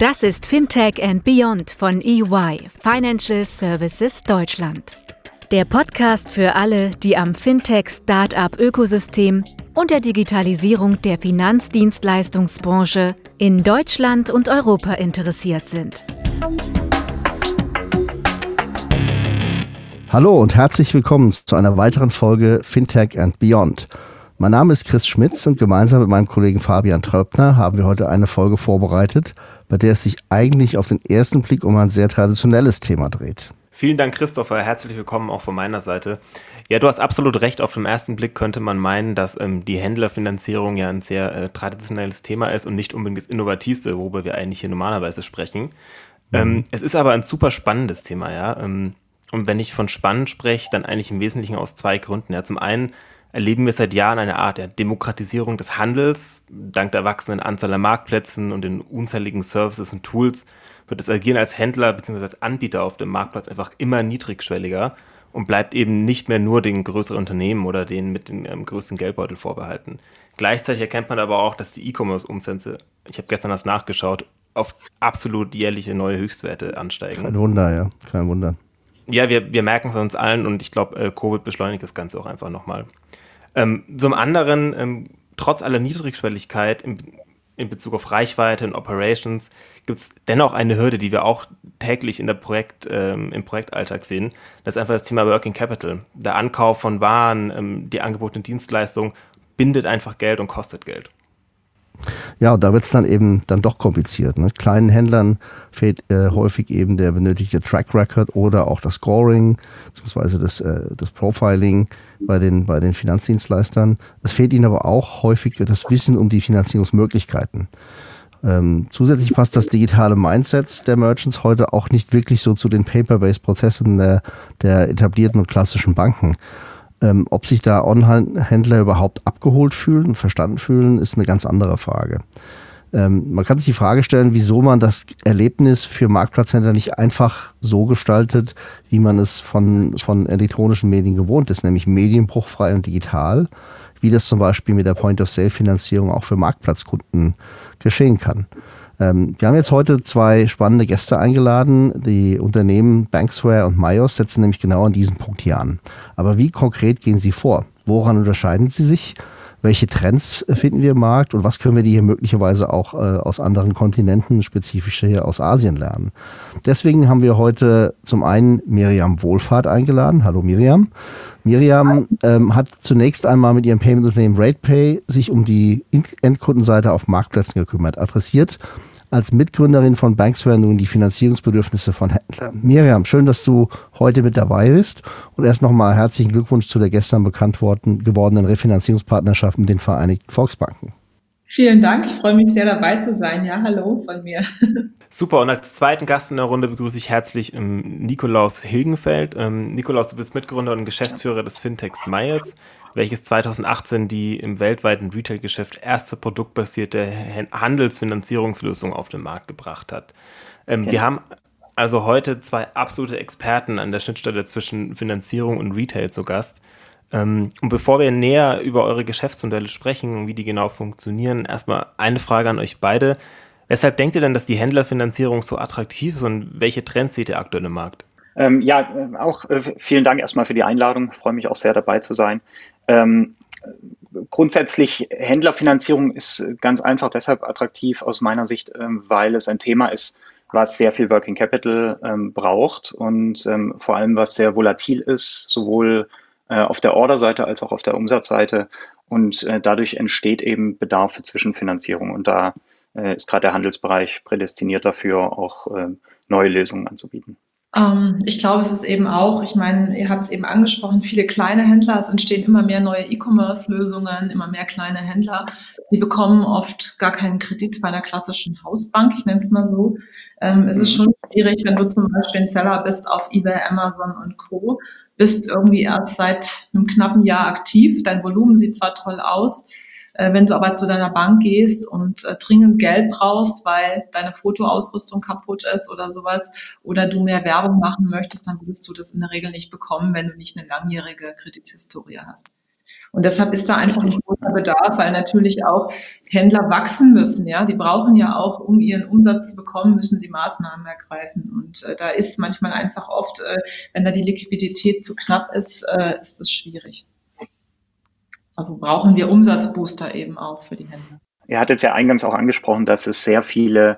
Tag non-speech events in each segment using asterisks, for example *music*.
Das ist Fintech and Beyond von EY, Financial Services Deutschland. Der Podcast für alle, die am Fintech-Startup-Ökosystem und der Digitalisierung der Finanzdienstleistungsbranche in Deutschland und Europa interessiert sind. Hallo und herzlich willkommen zu einer weiteren Folge Fintech and Beyond. Mein Name ist Chris Schmitz und gemeinsam mit meinem Kollegen Fabian Tröpner haben wir heute eine Folge vorbereitet, bei der es sich eigentlich auf den ersten Blick um ein sehr traditionelles Thema dreht. Vielen Dank, Christopher. Herzlich willkommen auch von meiner Seite. Ja, du hast absolut recht. Auf den ersten Blick könnte man meinen, dass ähm, die Händlerfinanzierung ja ein sehr äh, traditionelles Thema ist und nicht unbedingt das innovativste, worüber wir eigentlich hier normalerweise sprechen. Mhm. Ähm, es ist aber ein super spannendes Thema, ja. Ähm, und wenn ich von spannend spreche, dann eigentlich im Wesentlichen aus zwei Gründen. Ja, zum einen erleben wir seit Jahren eine Art der Demokratisierung des Handels. Dank der wachsenden Anzahl an Marktplätzen und den unzähligen Services und Tools wird das Agieren als Händler bzw. als Anbieter auf dem Marktplatz einfach immer niedrigschwelliger und bleibt eben nicht mehr nur den größeren Unternehmen oder denen mit dem ähm, größten Geldbeutel vorbehalten. Gleichzeitig erkennt man aber auch, dass die E-Commerce-Umsätze, ich habe gestern das nachgeschaut, auf absolut jährliche neue Höchstwerte ansteigen. Kein Wunder, ja, kein Wunder. Ja, wir, wir merken es uns allen und ich glaube, äh, Covid beschleunigt das Ganze auch einfach nochmal. Ähm, zum anderen, ähm, trotz aller Niedrigschwelligkeit im, in Bezug auf Reichweite und Operations, gibt es dennoch eine Hürde, die wir auch täglich in der Projekt, ähm, im Projektalltag sehen. Das ist einfach das Thema Working Capital. Der Ankauf von Waren, ähm, die angebotene Dienstleistung bindet einfach Geld und kostet Geld. Ja, und da wird es dann eben dann doch kompliziert. Ne? Kleinen Händlern fehlt äh, häufig eben der benötigte Track Record oder auch das Scoring, beziehungsweise das, äh, das Profiling bei den, bei den Finanzdienstleistern. Es fehlt ihnen aber auch häufig das Wissen um die Finanzierungsmöglichkeiten. Ähm, zusätzlich passt das digitale Mindset der Merchants heute auch nicht wirklich so zu den Paper-Based-Prozessen der, der etablierten und klassischen Banken. Ähm, ob sich da Online-Händler überhaupt abgeholt fühlen und verstanden fühlen, ist eine ganz andere Frage. Ähm, man kann sich die Frage stellen, wieso man das Erlebnis für Marktplatzhändler nicht einfach so gestaltet, wie man es von, von elektronischen Medien gewohnt ist, nämlich medienbruchfrei und digital, wie das zum Beispiel mit der Point-of-Sale-Finanzierung auch für Marktplatzkunden geschehen kann. Ähm, wir haben jetzt heute zwei spannende Gäste eingeladen. Die Unternehmen Banksware und Myos setzen nämlich genau an diesem Punkt hier an. Aber wie konkret gehen sie vor? Woran unterscheiden sie sich? Welche Trends finden wir im Markt und was können wir die hier möglicherweise auch äh, aus anderen Kontinenten, spezifisch hier aus Asien lernen? Deswegen haben wir heute zum einen Miriam Wohlfahrt eingeladen. Hallo Miriam. Miriam ähm, hat zunächst einmal mit ihrem Payment-Unternehmen RatePay sich um die Endkundenseite auf Marktplätzen gekümmert, adressiert als Mitgründerin von Banksware nun die Finanzierungsbedürfnisse von Händlern. Miriam, schön, dass du heute mit dabei bist und erst nochmal herzlichen Glückwunsch zu der gestern bekannt worden, gewordenen Refinanzierungspartnerschaft mit den Vereinigten Volksbanken. Vielen Dank, ich freue mich sehr dabei zu sein. Ja, hallo von mir. *laughs* Super, und als zweiten Gast in der Runde begrüße ich herzlich ähm, Nikolaus Hilgenfeld. Ähm, Nikolaus, du bist Mitgründer und Geschäftsführer des Fintechs Myers welches 2018 die im weltweiten Retail-Geschäft erste produktbasierte Handelsfinanzierungslösung auf den Markt gebracht hat. Ähm, okay. Wir haben also heute zwei absolute Experten an der Schnittstelle zwischen Finanzierung und Retail zu Gast. Ähm, und bevor wir näher über eure Geschäftsmodelle sprechen und wie die genau funktionieren, erstmal eine Frage an euch beide. Weshalb denkt ihr denn, dass die Händlerfinanzierung so attraktiv ist und welche Trends seht ihr aktuell im Markt? Ähm, ja, äh, auch äh, vielen Dank erstmal für die Einladung. Ich freue mich auch sehr dabei zu sein. Ähm, grundsätzlich Händlerfinanzierung ist ganz einfach deshalb attraktiv aus meiner Sicht, ähm, weil es ein Thema ist, was sehr viel Working Capital ähm, braucht und ähm, vor allem was sehr volatil ist, sowohl äh, auf der Orderseite als auch auf der Umsatzseite. Und äh, dadurch entsteht eben Bedarf für Zwischenfinanzierung. Und da äh, ist gerade der Handelsbereich prädestiniert dafür, auch neue Lösungen anzubieten. Ähm, ich glaube, es ist eben auch, ich meine, ihr habt es eben angesprochen, viele kleine Händler, es entstehen immer mehr neue E-Commerce-Lösungen, immer mehr kleine Händler, die bekommen oft gar keinen Kredit bei einer klassischen Hausbank, ich nenne es mal so. Ähm, es ist mhm. schon schwierig, wenn du zum Beispiel ein Seller bist auf eBay, Amazon und Co., bist irgendwie erst seit einem knappen Jahr aktiv, dein Volumen sieht zwar toll aus, wenn du aber zu deiner Bank gehst und äh, dringend Geld brauchst, weil deine Fotoausrüstung kaputt ist oder sowas, oder du mehr Werbung machen möchtest, dann würdest du das in der Regel nicht bekommen, wenn du nicht eine langjährige Kredithistorie hast. Und deshalb ist da einfach ein großer Bedarf, weil natürlich auch Händler wachsen müssen. Ja, die brauchen ja auch, um ihren Umsatz zu bekommen, müssen sie Maßnahmen ergreifen. Und äh, da ist manchmal einfach oft, äh, wenn da die Liquidität zu knapp ist, äh, ist das schwierig. Also brauchen wir Umsatzbooster eben auch für die Händler. Er hat jetzt ja eingangs auch angesprochen, dass es sehr viele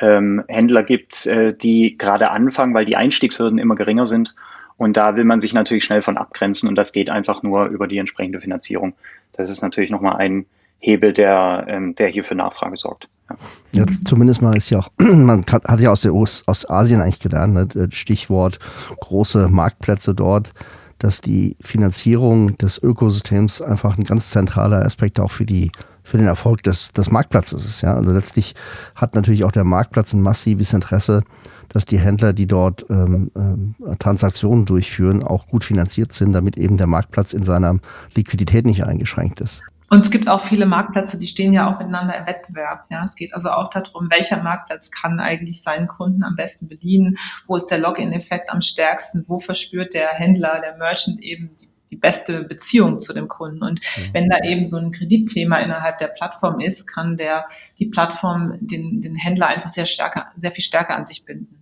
ähm, Händler gibt, äh, die gerade anfangen, weil die Einstiegshürden immer geringer sind. Und da will man sich natürlich schnell von abgrenzen und das geht einfach nur über die entsprechende Finanzierung. Das ist natürlich nochmal ein Hebel, der, ähm, der hier für Nachfrage sorgt. Ja. ja. zumindest mal ist ja auch, *clears throat* man hat, hat ja aus, der, aus Asien eigentlich gelernt, ne? Stichwort große Marktplätze dort, dass die Finanzierung des Ökosystems einfach ein ganz zentraler Aspekt auch für die für den Erfolg des, des Marktplatzes ist. Ja? Also letztlich hat natürlich auch der Marktplatz ein massives Interesse, dass die Händler, die dort ähm, äh, Transaktionen durchführen, auch gut finanziert sind, damit eben der Marktplatz in seiner Liquidität nicht eingeschränkt ist. Und es gibt auch viele Marktplätze, die stehen ja auch miteinander im Wettbewerb. Ja, es geht also auch darum, welcher Marktplatz kann eigentlich seinen Kunden am besten bedienen? Wo ist der Login-Effekt am stärksten? Wo verspürt der Händler, der Merchant eben die die beste Beziehung zu dem Kunden. Und mhm. wenn da eben so ein Kreditthema innerhalb der Plattform ist, kann der, die Plattform den, den Händler einfach sehr stärker, sehr viel stärker an sich binden.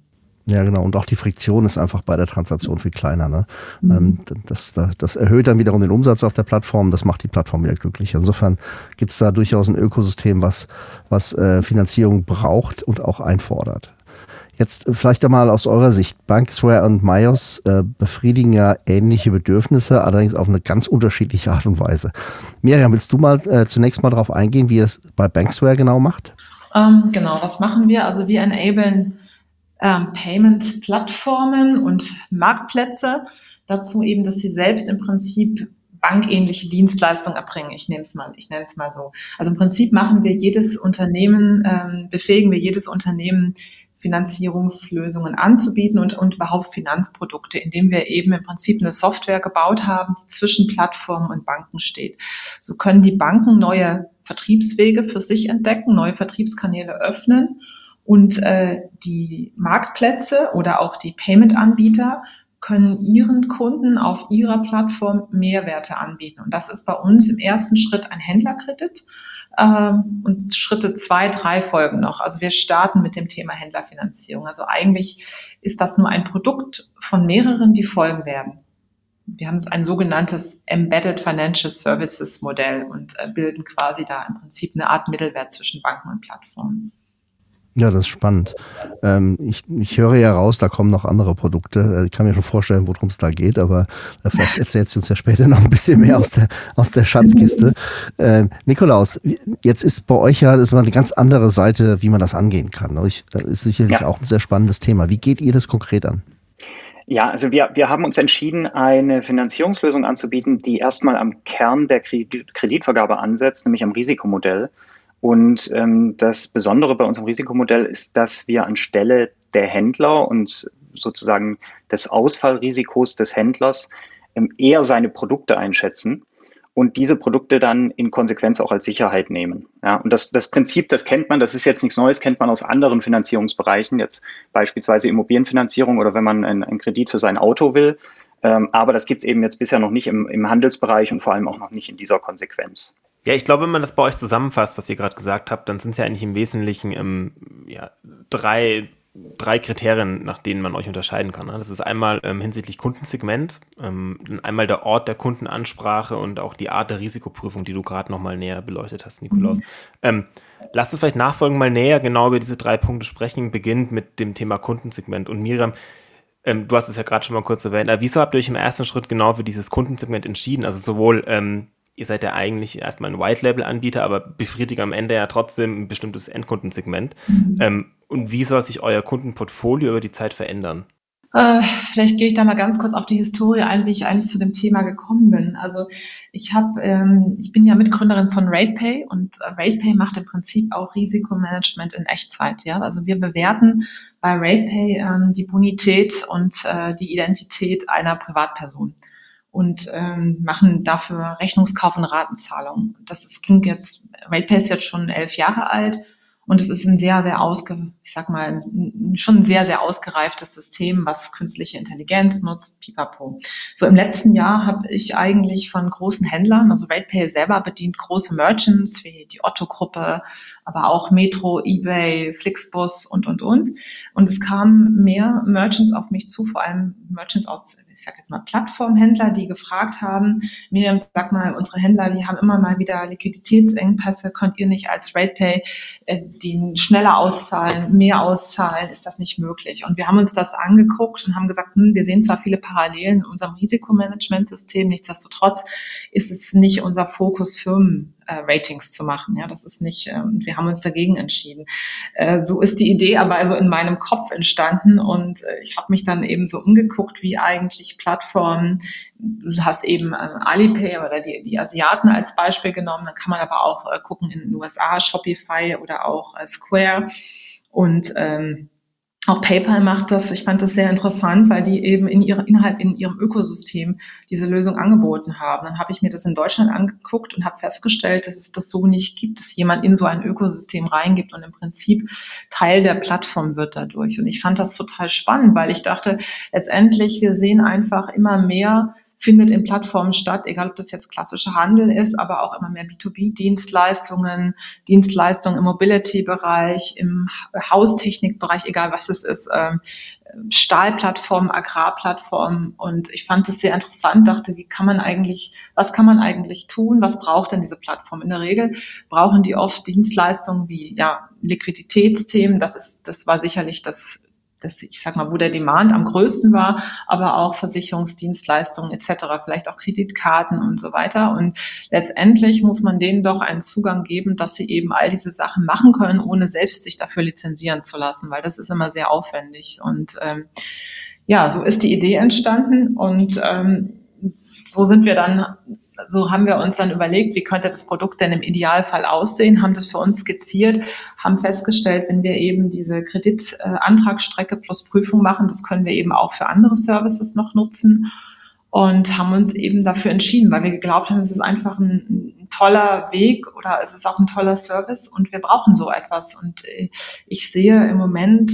Ja, genau. Und auch die Friktion ist einfach bei der Transaktion viel kleiner. Ne? Mhm. Ähm, das, das, das, erhöht dann wiederum den Umsatz auf der Plattform. Das macht die Plattform wieder glücklich. Insofern gibt es da durchaus ein Ökosystem, was, was äh, Finanzierung braucht und auch einfordert. Jetzt vielleicht einmal aus eurer Sicht. Banksware und Myos äh, befriedigen ja ähnliche Bedürfnisse, allerdings auf eine ganz unterschiedliche Art und Weise. Miriam, willst du mal äh, zunächst mal darauf eingehen, wie ihr es bei Banksware genau macht? Ähm, genau, was machen wir? Also wir enablen ähm, Payment-Plattformen und Marktplätze dazu eben, dass sie selbst im Prinzip bankähnliche Dienstleistungen erbringen. Ich nehme es mal, ich nenne es mal so. Also im Prinzip machen wir jedes Unternehmen, ähm, befähigen wir jedes Unternehmen, Finanzierungslösungen anzubieten und, und überhaupt Finanzprodukte, indem wir eben im Prinzip eine Software gebaut haben, die zwischen Plattformen und Banken steht. So können die Banken neue Vertriebswege für sich entdecken, neue Vertriebskanäle öffnen und äh, die Marktplätze oder auch die Payment-Anbieter können ihren Kunden auf ihrer Plattform Mehrwerte anbieten. Und das ist bei uns im ersten Schritt ein Händlerkredit. Ähm, und Schritte zwei, drei folgen noch. Also wir starten mit dem Thema Händlerfinanzierung. Also eigentlich ist das nur ein Produkt von mehreren, die folgen werden. Wir haben ein sogenanntes Embedded Financial Services Modell und äh, bilden quasi da im Prinzip eine Art Mittelwert zwischen Banken und Plattformen. Ja, das ist spannend. Ähm, ich, ich höre ja raus, da kommen noch andere Produkte. Äh, ich kann mir schon vorstellen, worum es da geht, aber äh, vielleicht *laughs* erzählst du uns ja später noch ein bisschen mehr aus der, aus der Schatzkiste. Ähm, Nikolaus, jetzt ist bei euch ja das ist mal eine ganz andere Seite, wie man das angehen kann. Das ist sicherlich ja. auch ein sehr spannendes Thema. Wie geht ihr das konkret an? Ja, also wir, wir haben uns entschieden, eine Finanzierungslösung anzubieten, die erstmal am Kern der Kreditvergabe ansetzt, nämlich am Risikomodell. Und ähm, das Besondere bei unserem Risikomodell ist, dass wir anstelle der Händler und sozusagen des Ausfallrisikos des Händlers ähm, eher seine Produkte einschätzen und diese Produkte dann in Konsequenz auch als Sicherheit nehmen. Ja, und das, das Prinzip, das kennt man, das ist jetzt nichts Neues, kennt man aus anderen Finanzierungsbereichen, jetzt beispielsweise Immobilienfinanzierung oder wenn man einen, Kredit für sein Auto will. Ähm, aber das gibt es eben jetzt bisher noch nicht im, im Handelsbereich und vor allem auch noch nicht in dieser Konsequenz. Ja, ich glaube, wenn man das bei euch zusammenfasst, was ihr gerade gesagt habt, dann sind es ja eigentlich im Wesentlichen ähm, ja, drei, drei Kriterien, nach denen man euch unterscheiden kann. Ne? Das ist einmal ähm, hinsichtlich Kundensegment, ähm, einmal der Ort der Kundenansprache und auch die Art der Risikoprüfung, die du gerade nochmal näher beleuchtet hast, Nikolaus. Mhm. Ähm, lass uns vielleicht nachfolgend mal näher genau über diese drei Punkte sprechen, beginnt mit dem Thema Kundensegment. Und Miriam, ähm, du hast es ja gerade schon mal kurz erwähnt, aber wieso habt ihr euch im ersten Schritt genau für dieses Kundensegment entschieden? Also sowohl ähm, ihr seid ja eigentlich erstmal ein White-Label-Anbieter, aber befriedigt am Ende ja trotzdem ein bestimmtes Endkundensegment. Mhm. Ähm, und wie soll sich euer Kundenportfolio über die Zeit verändern? Äh, vielleicht gehe ich da mal ganz kurz auf die Historie ein, wie ich eigentlich zu dem Thema gekommen bin. Also ich habe, ähm, ich bin ja Mitgründerin von RatePay und äh, RatePay macht im Prinzip auch Risikomanagement in Echtzeit. Ja, also wir bewerten bei RatePay ähm, die Bonität und äh, die Identität einer Privatperson und ähm, machen dafür Rechnungskauf und Ratenzahlung. Das ist, klingt jetzt, RatePay ist jetzt schon elf Jahre alt Und es ist ein sehr, sehr ausge, ich sag mal, schon ein sehr, sehr ausgereiftes System, was künstliche Intelligenz nutzt, pipapo. So im letzten Jahr habe ich eigentlich von großen Händlern, also RatePay selber bedient große Merchants wie die Otto-Gruppe, aber auch Metro, eBay, Flixbus und, und, und. Und es kamen mehr Merchants auf mich zu, vor allem Merchants aus ich sage jetzt mal Plattformhändler, die gefragt haben, Miriam, sag mal, unsere Händler, die haben immer mal wieder Liquiditätsengpässe, könnt ihr nicht als RatePay äh, die schneller auszahlen, mehr auszahlen, ist das nicht möglich? Und wir haben uns das angeguckt und haben gesagt, hm, wir sehen zwar viele Parallelen in unserem Risikomanagementsystem, nichtsdestotrotz ist es nicht unser Fokus, Firmen äh, Ratings zu machen. Ja, das ist nicht, äh, wir haben uns dagegen entschieden. Äh, so ist die Idee aber also in meinem Kopf entstanden und äh, ich habe mich dann eben so umgeguckt, wie eigentlich Plattformen, du hast eben äh, Alipay oder die, die Asiaten als Beispiel genommen, dann kann man aber auch äh, gucken in den USA, Shopify oder auch äh, Square und ähm, auch PayPal macht das. Ich fand das sehr interessant, weil die eben in ihrer, innerhalb in ihrem Ökosystem diese Lösung angeboten haben. Dann habe ich mir das in Deutschland angeguckt und habe festgestellt, dass es das so nicht gibt, dass jemand in so ein Ökosystem reingibt und im Prinzip Teil der Plattform wird dadurch. Und ich fand das total spannend, weil ich dachte, letztendlich, wir sehen einfach immer mehr findet in Plattformen statt, egal ob das jetzt klassischer Handel ist, aber auch immer mehr B2B-Dienstleistungen, Dienstleistungen im Mobility-Bereich, im Haustechnikbereich, egal was es ist, ähm, Stahlplattformen, Agrarplattformen. Und ich fand es sehr interessant, dachte, wie kann man eigentlich, was kann man eigentlich tun? Was braucht denn diese Plattform? In der Regel brauchen die oft Dienstleistungen wie, ja, Liquiditätsthemen. Das ist, das war sicherlich das das, ich sag mal, wo der Demand am größten war, aber auch Versicherungsdienstleistungen etc., vielleicht auch Kreditkarten und so weiter. Und letztendlich muss man denen doch einen Zugang geben, dass sie eben all diese Sachen machen können, ohne selbst sich dafür lizenzieren zu lassen, weil das ist immer sehr aufwendig. Und ähm, ja, so ist die Idee entstanden und ähm, so sind wir dann so haben wir uns dann überlegt, wie könnte das Produkt denn im Idealfall aussehen, haben das für uns skizziert, haben festgestellt, wenn wir eben diese Kreditantragsstrecke plus Prüfung machen, das können wir eben auch für andere Services noch nutzen und haben uns eben dafür entschieden, weil wir geglaubt haben, es ist einfach ein, ein, toller Weg oder es ist auch ein toller Service und wir brauchen so etwas. Und äh, ich sehe im Moment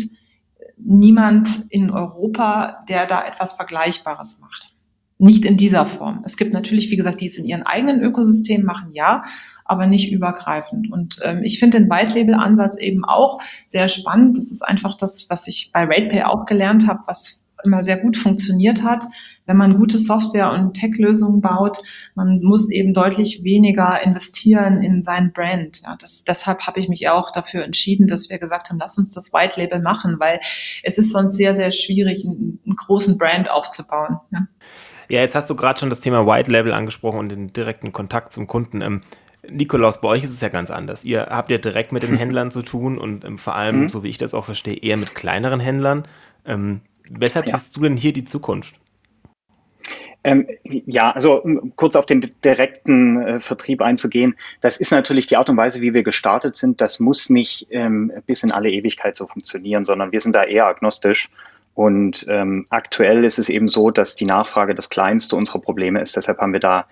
niemand in Europa, der da etwas Vergleichbares macht. Nicht in dieser Form. Es gibt natürlich, wie gesagt, die es in ihren eigenen Ökosystemen machen, ja, aber nicht übergreifend. Und ähm, ich finde den White Label Ansatz eben auch sehr spannend. Das ist einfach das, was ich bei RatePay auch gelernt habe, was immer sehr gut funktioniert hat. Wenn man gute Software und Tech-Lösungen baut, man muss eben deutlich weniger investieren in sein Brand. Ja, das, deshalb habe ich mich auch dafür entschieden, dass wir gesagt haben, lass uns das White Label machen, weil es ist sonst sehr, sehr schwierig, einen, einen großen Brand aufzubauen. Ja. Ja, jetzt hast du gerade schon das Thema White Label angesprochen und den direkten Kontakt zum Kunden. Ähm, Nikolaus, bei euch ist es ja ganz anders. Ihr habt ja direkt mit den *laughs* Händlern zu tun und ähm, vor allem, mhm. so wie ich das auch verstehe, eher mit kleineren Händlern. Ähm, weshalb ja. siehst du denn hier die Zukunft? Ähm, ja, also um kurz auf den direkten äh, Vertrieb einzugehen, das ist natürlich die Art und Weise, wie wir gestartet sind. Das muss nicht ähm, bis in alle Ewigkeit so funktionieren, sondern wir sind da eher agnostisch und ähm, aktuell ist es eben so, dass die Nachfrage das kleinste unserer Probleme ist. Deshalb haben wir da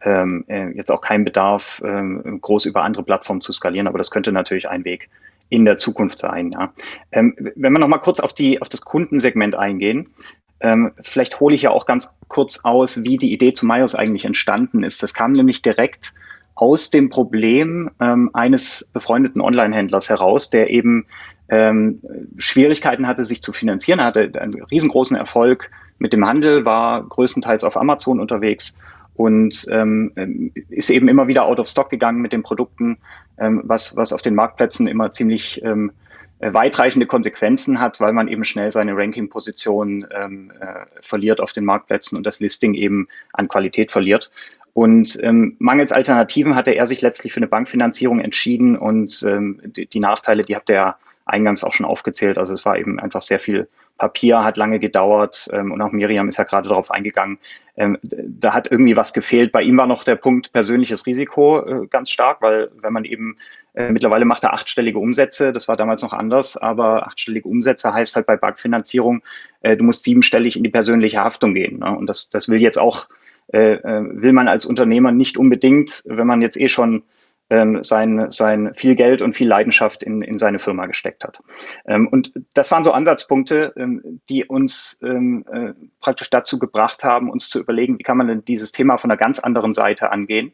ähm, äh, jetzt auch keinen Bedarf, ähm, groß über andere Plattformen zu skalieren. Aber das könnte natürlich ein Weg in der Zukunft sein. Ja. Ähm, wenn wir noch mal kurz auf, die, auf das Kundensegment eingehen, ähm, vielleicht hole ich ja auch ganz kurz aus, wie die Idee zu Mayos eigentlich entstanden ist. Das kam nämlich direkt aus dem Problem ähm, eines befreundeten Online-Händlers heraus, der eben ähm, Schwierigkeiten hatte, sich zu finanzieren. Er hatte einen riesengroßen Erfolg mit dem Handel, war größtenteils auf Amazon unterwegs und ähm, ist eben immer wieder out of stock gegangen mit den Produkten, ähm, was, was auf den Marktplätzen immer ziemlich ähm, weitreichende Konsequenzen hat, weil man eben schnell seine Ranking-Position ähm, äh, verliert auf den Marktplätzen und das Listing eben an Qualität verliert. Und ähm, mangels Alternativen hatte er sich letztlich für eine Bankfinanzierung entschieden und ähm, die, die Nachteile, die habt ihr ja eingangs auch schon aufgezählt. Also es war eben einfach sehr viel Papier, hat lange gedauert ähm, und auch Miriam ist ja gerade darauf eingegangen. Ähm, da hat irgendwie was gefehlt. Bei ihm war noch der Punkt persönliches Risiko äh, ganz stark, weil wenn man eben äh, mittlerweile macht er achtstellige Umsätze, das war damals noch anders, aber achtstellige Umsätze heißt halt bei Bankfinanzierung, äh, du musst siebenstellig in die persönliche Haftung gehen. Ne? Und das, das will jetzt auch, äh, äh will man als Unternehmer nicht unbedingt, wenn man jetzt eh schon ähm, sein, sein viel Geld und viel Leidenschaft in, in seine Firma gesteckt hat. Ähm, und das waren so Ansatzpunkte, ähm, die uns ähm, äh, praktisch dazu gebracht haben, uns zu überlegen, wie kann man denn dieses Thema von einer ganz anderen Seite angehen.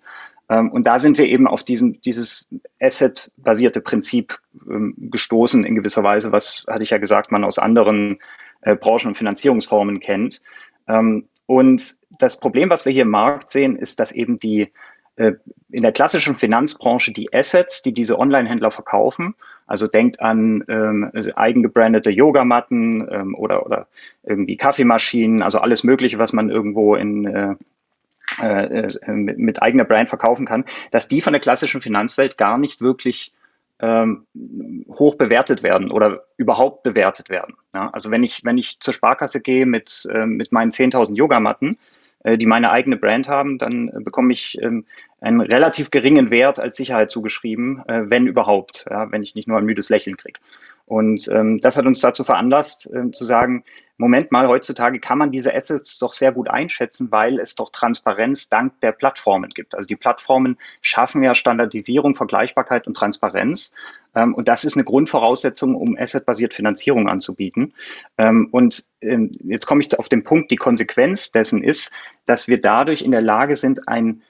Ähm, und da sind wir eben auf diesen, dieses Asset-basierte Prinzip ähm, gestoßen in gewisser Weise, was, hatte ich ja gesagt, man aus anderen äh, Branchen und Finanzierungsformen kennt. Ähm, und das Problem, was wir hier im Markt sehen, ist, dass eben die in der klassischen Finanzbranche die Assets, die diese Online-Händler verkaufen, also denkt an ähm, eigengebrandete Yogamatten ähm, oder, oder irgendwie Kaffeemaschinen, also alles Mögliche, was man irgendwo in, äh, äh, äh mit, mit, eigener Brand verkaufen kann, dass die von der klassischen Finanzwelt gar nicht wirklich ähm, hoch bewertet werden oder überhaupt bewertet werden. Ja, also wenn ich, wenn ich zur Sparkasse gehe mit, äh, mit meinen 10.000 Yogamatten, äh, die meine eigene Brand haben, dann äh, bekomme ich ähm, einen relativ geringen Wert als Sicherheit zugeschrieben, äh, wenn überhaupt, ja, wenn ich nicht nur ein müdes Lächeln kriege. Und ähm, das hat uns dazu veranlasst, äh, zu sagen, Moment mal, heutzutage kann man diese Assets doch sehr gut einschätzen, weil es doch Transparenz dank der Plattformen gibt. Also die Plattformen schaffen ja Standardisierung, Vergleichbarkeit und Transparenz. Ähm, und das ist eine Grundvoraussetzung, um assetbasiert Finanzierung anzubieten. Ähm, und ähm, jetzt komme ich auf den Punkt, die Konsequenz dessen ist, dass wir dadurch in der Lage sind, ein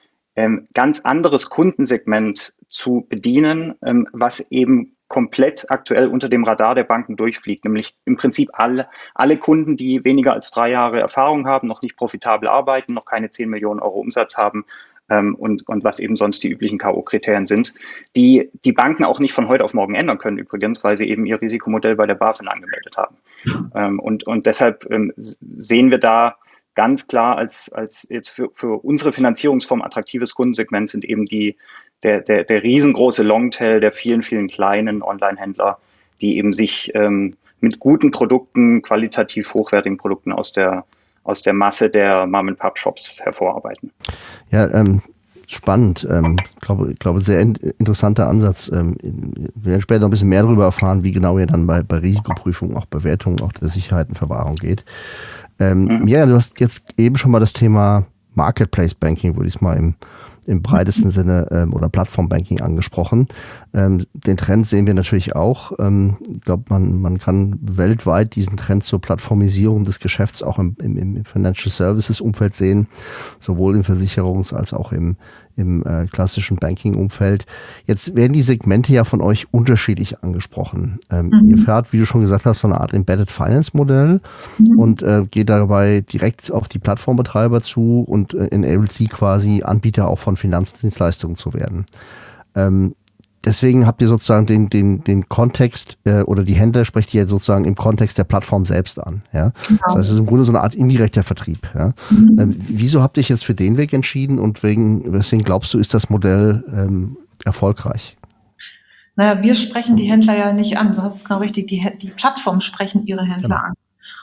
ganz anderes Kundensegment zu bedienen, was eben komplett aktuell unter dem Radar der Banken durchfliegt, nämlich im Prinzip alle, alle Kunden, die weniger als drei Jahre Erfahrung haben, noch nicht profitabel arbeiten, noch keine 10 Millionen Euro Umsatz haben ähm, und, und was eben sonst die üblichen K.O.-Kriterien sind, die die Banken auch nicht von heute auf morgen ändern können übrigens, weil sie eben ihr Risikomodell bei der BaFin angemeldet haben. Ähm, und, und deshalb ähm, sehen wir da ganz klar als, als jetzt für, für unsere Finanzierungsform attraktives Kundensegment sind eben die der, der, der riesengroße Longtail der vielen, vielen kleinen Online-Händler, die eben sich ähm, mit guten Produkten, qualitativ hochwertigen Produkten aus der, aus der Masse der Mom-and-Pop-Shops hervorarbeiten. Ja, ähm, spannend. Ähm, glaube, glaube, sehr in, interessanter Ansatz. Ähm, wir werden später noch ein bisschen mehr darüber erfahren, wie genau ihr dann bei, bei Risikoprüfung, auch Bewertung, auch der Sicherheitenverwahrung geht. Ähm, mhm. Ja, du hast jetzt eben schon mal das Thema Marketplace Banking, würde ich es mal im im breitesten Sinne ähm, oder Plattformbanking angesprochen. Ähm, den Trend sehen wir natürlich auch. Ähm, ich glaube, man, man kann weltweit diesen Trend zur Plattformisierung des Geschäfts auch im, im, im Financial Services Umfeld sehen, sowohl im Versicherungs- als auch im, im äh, klassischen Banking-Umfeld. Jetzt werden die Segmente ja von euch unterschiedlich angesprochen. Ähm, mhm. Ihr fährt, wie du schon gesagt hast, so eine Art Embedded Finance-Modell mhm. und äh, geht dabei direkt auf die Plattformbetreiber zu und äh, enabled sie quasi Anbieter auch von Finanzdienstleistungen zu werden. Ähm, deswegen habt ihr sozusagen den, den, den Kontext äh, oder die Händler sprecht ihr sozusagen im Kontext der Plattform selbst an. Ja? Genau. Das heißt, es ist im Grunde so eine Art indirekter Vertrieb. Ja? Mhm. Ähm, wieso habt ihr euch jetzt für den Weg entschieden und wegen, weswegen glaubst du, ist das Modell ähm, erfolgreich? Naja, wir sprechen die Händler ja nicht an. Du hast es genau richtig, die, die Plattformen sprechen ihre Händler genau. an.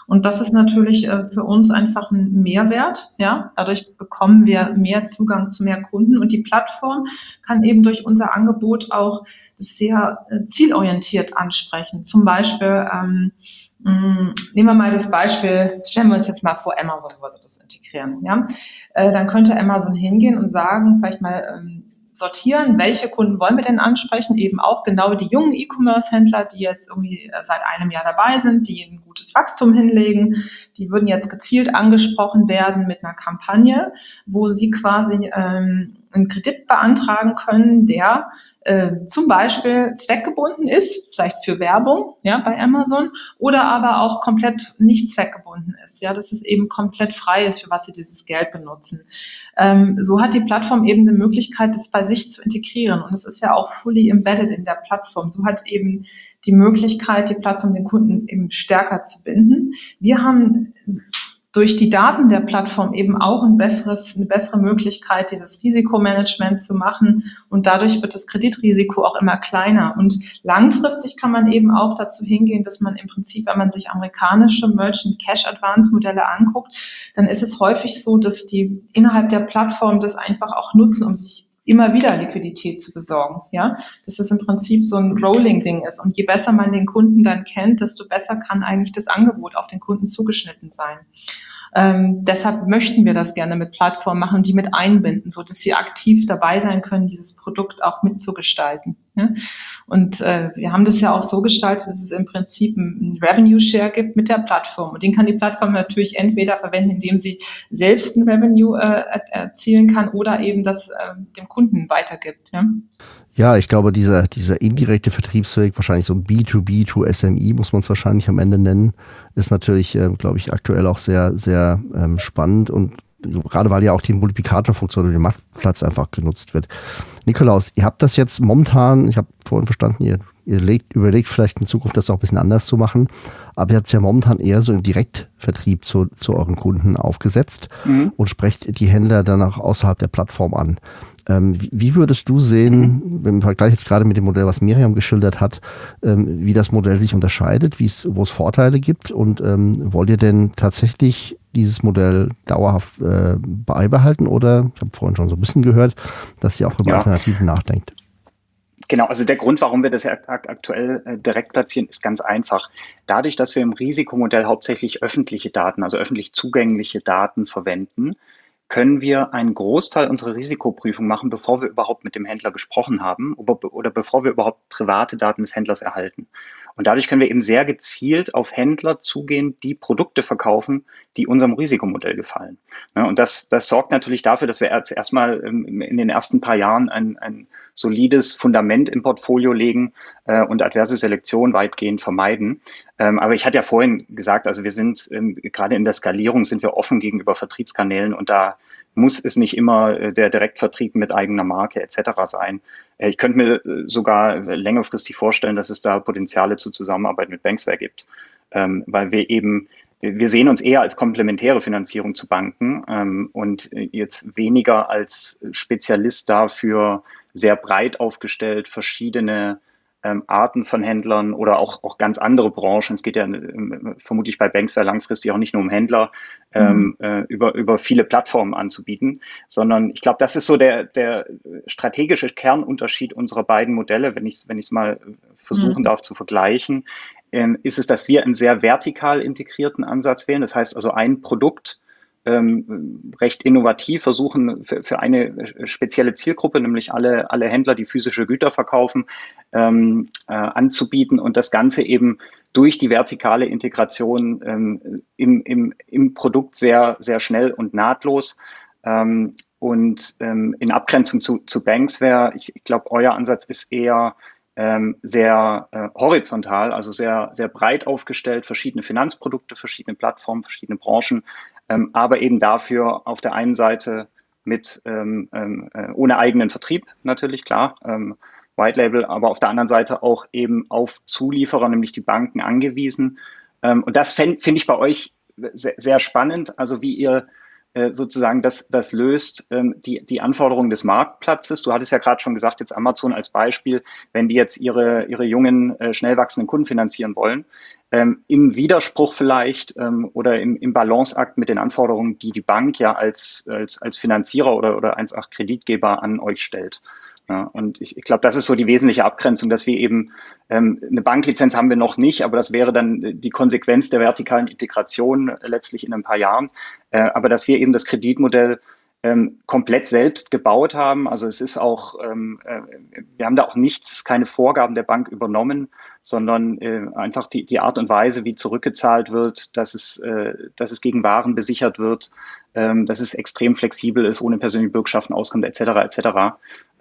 Und das ist natürlich äh, für uns einfach ein Mehrwert. Ja, dadurch bekommen wir mehr Zugang zu mehr Kunden und die Plattform kann eben durch unser Angebot auch sehr äh, zielorientiert ansprechen. Zum Beispiel ähm, mm, nehmen wir mal das Beispiel, stellen wir uns jetzt mal vor, Amazon würde das integrieren. Ja, äh, dann könnte Amazon hingehen und sagen, vielleicht mal ähm, sortieren, welche Kunden wollen wir denn ansprechen, eben auch genau die jungen E-Commerce-Händler, die jetzt irgendwie äh, seit einem Jahr dabei sind, die ein gutes Wachstum hinlegen, die würden jetzt gezielt angesprochen werden mit einer Kampagne, wo sie quasi ähm, einen Kredit beantragen können, der äh, zum Beispiel zweckgebunden ist, vielleicht für Werbung, ja, bei Amazon, oder aber auch komplett nicht zweckgebunden ist, ja, dass es eben komplett frei ist, für was sie dieses Geld benutzen. Ähm, so hat die Plattform eben die Möglichkeit, das bei sich zu integrieren und es ist ja auch fully embedded in der Plattform. So hat eben die Möglichkeit, die Plattform den Kunden eben stärker zu binden. Wir haben durch die Daten der Plattform eben auch ein besseres, eine bessere Möglichkeit, dieses Risikomanagement zu machen. Und dadurch wird das Kreditrisiko auch immer kleiner. Und langfristig kann man eben auch dazu hingehen, dass man im Prinzip, wenn man sich amerikanische Merchant Cash Advance Modelle anguckt, dann ist es häufig so, dass die innerhalb der Plattform das einfach auch nutzen, um sich immer wieder Liquidität zu besorgen, ja, dass das im Prinzip so ein Rolling-Ding ist. Und je besser man den Kunden dann kennt, desto besser kann eigentlich das Angebot auf den Kunden zugeschnitten sein. Ähm, deshalb möchten wir das gerne mit Plattformen machen, die mit einbinden, so dass sie aktiv dabei sein können, dieses Produkt auch mitzugestalten. Ja? Und äh, wir haben das ja auch so gestaltet, dass es im Prinzip einen Revenue Share gibt mit der Plattform. Und den kann die Plattform natürlich entweder verwenden, indem sie selbst ein Revenue äh, erzielen kann oder eben das äh, dem Kunden weitergibt. Ja? Ja, ich glaube, dieser, dieser indirekte Vertriebsweg, wahrscheinlich so ein B2B to SMI, muss man es wahrscheinlich am Ende nennen, ist natürlich, äh, glaube ich, aktuell auch sehr, sehr ähm, spannend und gerade weil ja auch die Multiplikatorfunktion über den Marktplatz einfach genutzt wird. Nikolaus, ihr habt das jetzt momentan, ich habe vorhin verstanden, ihr, ihr legt, überlegt vielleicht in Zukunft das auch ein bisschen anders zu machen, aber ihr habt es ja momentan eher so im Direktvertrieb zu, zu euren Kunden aufgesetzt mhm. und sprecht die Händler dann auch außerhalb der Plattform an. Ähm, wie, würdest du sehen, im Vergleich jetzt gerade mit dem Modell, was Miriam geschildert hat, ähm, wie das Modell sich unterscheidet, wo es Vorteile gibt und ähm, wollt ihr denn tatsächlich dieses Modell dauerhaft äh, beibehalten oder, ich habe vorhin schon so ein bisschen gehört, dass ihr auch über ja. Alternativen nachdenkt? Genau, also der Grund, warum wir das aktuell äh, direkt platzieren, ist ganz einfach. Dadurch, dass wir im Risikomodell hauptsächlich öffentliche Daten, also öffentlich zugängliche Daten verwenden, können wir einen Großteil unserer Risikoprüfung machen, bevor wir überhaupt mit dem Händler gesprochen haben oder bevor wir überhaupt private Daten des Händlers erhalten. Und dadurch können wir eben sehr gezielt auf Händler zugehen, die Produkte verkaufen, die unserem Risikomodell gefallen. Und das, das sorgt natürlich dafür, dass wir erstmal in den ersten paar Jahren ein, ein solides Fundament im Portfolio legen äh, und adverse Selektion weitgehend vermeiden. Ähm, aber ich hatte ja vorhin gesagt, also wir sind ähm, gerade in der Skalierung sind wir offen gegenüber Vertriebskanälen und da muss es nicht immer äh, der Direktvertrieb mit eigener Marke etc. sein. Äh, ich könnte mir äh, sogar längerfristig vorstellen, dass es da Potenziale zur Zusammenarbeit mit Banksware gibt, ähm, weil wir eben wir sehen uns eher als komplementäre Finanzierung zu Banken ähm, und jetzt weniger als Spezialist dafür sehr breit aufgestellt verschiedene ähm, Arten von Händlern oder auch, auch ganz andere Branchen. Es geht ja ähm, vermutlich bei Banksware langfristig auch nicht nur um Händler, ähm, mhm. äh, über, über viele Plattformen anzubieten, sondern ich glaube, das ist so der, der strategische Kernunterschied unserer beiden Modelle, wenn ich es wenn ich's mal versuchen mhm. darf zu vergleichen, ähm, ist es, dass wir einen sehr vertikal integrierten Ansatz wählen. Das heißt also ein Produkt ähm, recht innovativ versuchen, für, für, eine spezielle Zielgruppe, nämlich alle, alle Händler, die physische Güter verkaufen, ähm, äh, anzubieten und das Ganze eben durch die vertikale Integration ähm, im, im, im Produkt sehr, sehr schnell und nahtlos. Ähm, und ähm, in Abgrenzung zu, zu Banksware, ich, ich glaube, euer Ansatz ist eher ähm, sehr äh, horizontal, also sehr, sehr breit aufgestellt, verschiedene Finanzprodukte, verschiedene Plattformen, verschiedene Branchen, ähm, aber eben dafür auf der einen Seite mit ähm, ähm, äh, ohne eigenen Vertrieb natürlich, klar, ähm, White Label, aber auf der anderen Seite auch eben auf Zulieferer, nämlich die Banken angewiesen. Ähm, und das finde ich bei euch sehr, sehr spannend, also wie ihr sozusagen das, das löst ähm, die, die Anforderungen des Marktplatzes. Du hattest ja gerade schon gesagt, jetzt Amazon als Beispiel, wenn die jetzt ihre, ihre jungen, äh, schnell wachsenden Kunden finanzieren wollen, ähm, im Widerspruch vielleicht ähm, oder im, im Balanceakt mit den Anforderungen, die die Bank ja als, als, als Finanzierer oder, oder einfach Kreditgeber an euch stellt. Ja, und ich, ich glaube, das ist so die wesentliche Abgrenzung, dass wir eben ähm, eine Banklizenz haben wir noch nicht, aber das wäre dann die Konsequenz der vertikalen Integration letztlich in ein paar Jahren. Äh, aber dass wir eben das Kreditmodell ähm, komplett selbst gebaut haben. Also es ist auch, ähm, äh, wir haben da auch nichts, keine Vorgaben der Bank übernommen, sondern äh, einfach die, die Art und Weise, wie zurückgezahlt wird, dass es, äh, dass es gegen Waren besichert wird, ähm, dass es extrem flexibel ist, ohne persönliche Bürgschaften auskommt, etc. etc.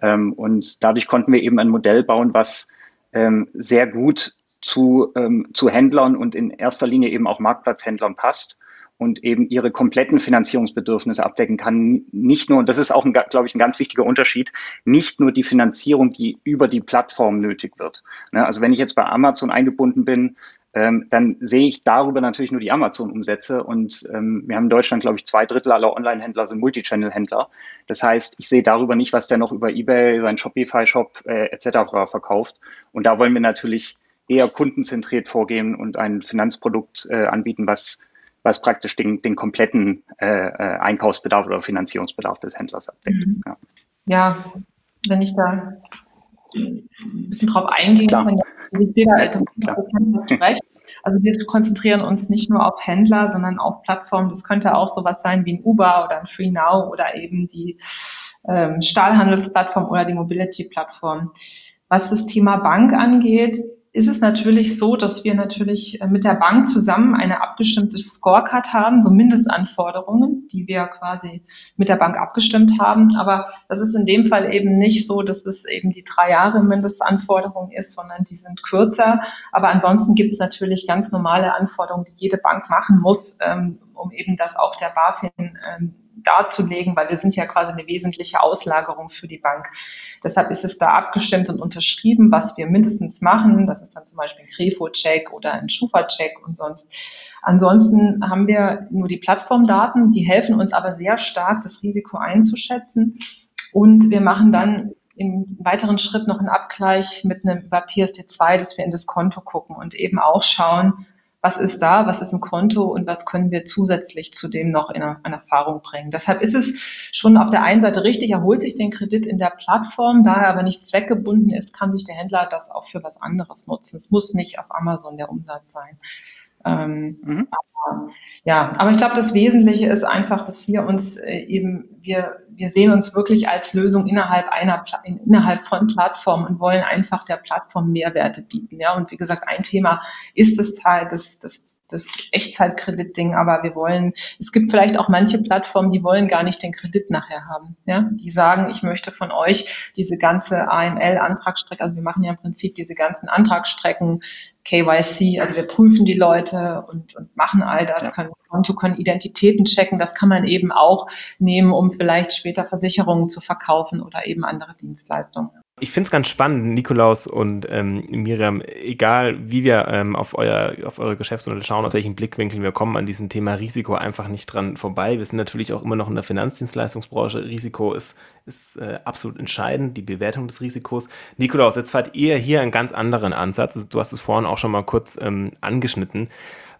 Ähm, und dadurch konnten wir eben ein Modell bauen, was ähm, sehr gut zu, ähm, zu Händlern und in erster Linie eben auch Marktplatzhändlern passt und eben ihre kompletten Finanzierungsbedürfnisse abdecken kann. Nicht nur, und das ist auch, ein, glaube ich, ein ganz wichtiger Unterschied, nicht nur die Finanzierung, die über die Plattform nötig wird. Ne, also wenn ich jetzt bei Amazon eingebunden bin, ähm, dann sehe ich darüber natürlich nur die Amazon-Umsätze. Und ähm, wir haben in Deutschland, glaube ich, zwei Drittel aller Online-Händler sind Multichannel-Händler. Das heißt, ich sehe darüber nicht, was der noch über eBay, seinen Shopify-Shop äh, etc. verkauft. Und da wollen wir natürlich eher kundenzentriert vorgehen und ein Finanzprodukt äh, anbieten, was was praktisch den, den kompletten äh, äh, Einkaufsbedarf oder Finanzierungsbedarf des Händlers abdeckt. Mhm. Ja. ja. wenn ich da ein bisschen drauf eingehe, kann, ich sehe da 100% recht. Also wir konzentrieren uns nicht nur auf Händler, sondern auf Plattformen. Das könnte auch sowas sein wie ein Uber oder ein FreeNow oder eben die ähm, Stahlhandelsplattform oder die Mobility-Plattform. Was das Thema Bank angeht, ist es natürlich so, dass wir natürlich äh, mit der Bank zusammen eine abgestimmte Scorecard haben, so Mindestanforderungen, die wir quasi mit der Bank abgestimmt haben. Aber das ist in dem Fall eben nicht so, dass es eben die drei Jahre Mindestanforderung ist, sondern die sind kürzer. Aber ansonsten gibt es natürlich ganz normale Anforderungen, die jede Bank machen muss, ähm, um eben das auch der BaFin ähm, darzulegen, weil wir sind ja quasi eine wesentliche Auslagerung für die Bank. Deshalb ist es da abgestimmt und unterschrieben, was wir mindestens machen. Das ist dann zum Beispiel ein Grefo-Check oder ein Schufa-Check und sonst. Ansonsten haben wir nur die Plattformdaten, die helfen uns aber sehr stark, das Risiko einzuschätzen. Und wir machen dann im weiteren Schritt noch einen Abgleich mit einem über PSD2, dass wir in das Konto gucken und eben auch schauen, was ist da, was ist im Konto und was können wir zusätzlich zu dem noch in, in Erfahrung bringen. Deshalb ist es schon auf der einen Seite richtig, er holt sich den Kredit in der Plattform, da er aber nicht zweckgebunden ist, kann sich der Händler das auch für was anderes nutzen. Es muss nicht auf Amazon der Umsatz sein. Ähm, mhm. aber, ja, aber ich glaube, das Wesentliche ist einfach, dass wir uns äh, eben, wir, wir sehen uns wirklich als Lösung innerhalb einer, innerhalb von Plattformen und wollen einfach der Plattform Mehrwerte bieten. Ja, und wie gesagt, ein Thema ist das Teil, das, das das Echtzeitkreditding, aber wir wollen, es gibt vielleicht auch manche Plattformen, die wollen gar nicht den Kredit nachher haben. Ja? Die sagen, ich möchte von euch diese ganze AML-Antragsstrecke, also wir machen ja im Prinzip diese ganzen Antragsstrecken, KYC, also wir prüfen die Leute und, und machen all das, ja. können Konto, können Identitäten checken, das kann man eben auch nehmen, um vielleicht später Versicherungen zu verkaufen oder eben andere Dienstleistungen. Ich finde es ganz spannend, Nikolaus und ähm, Miriam, egal wie wir ähm, auf, euer, auf eure Geschäftsmodelle schauen, aus welchen Blickwinkeln wir kommen an diesem Thema Risiko einfach nicht dran vorbei. Wir sind natürlich auch immer noch in der Finanzdienstleistungsbranche. Risiko ist, ist äh, absolut entscheidend, die Bewertung des Risikos. Nikolaus, jetzt fahrt ihr hier einen ganz anderen Ansatz. Du hast es vorhin auch schon mal kurz ähm, angeschnitten.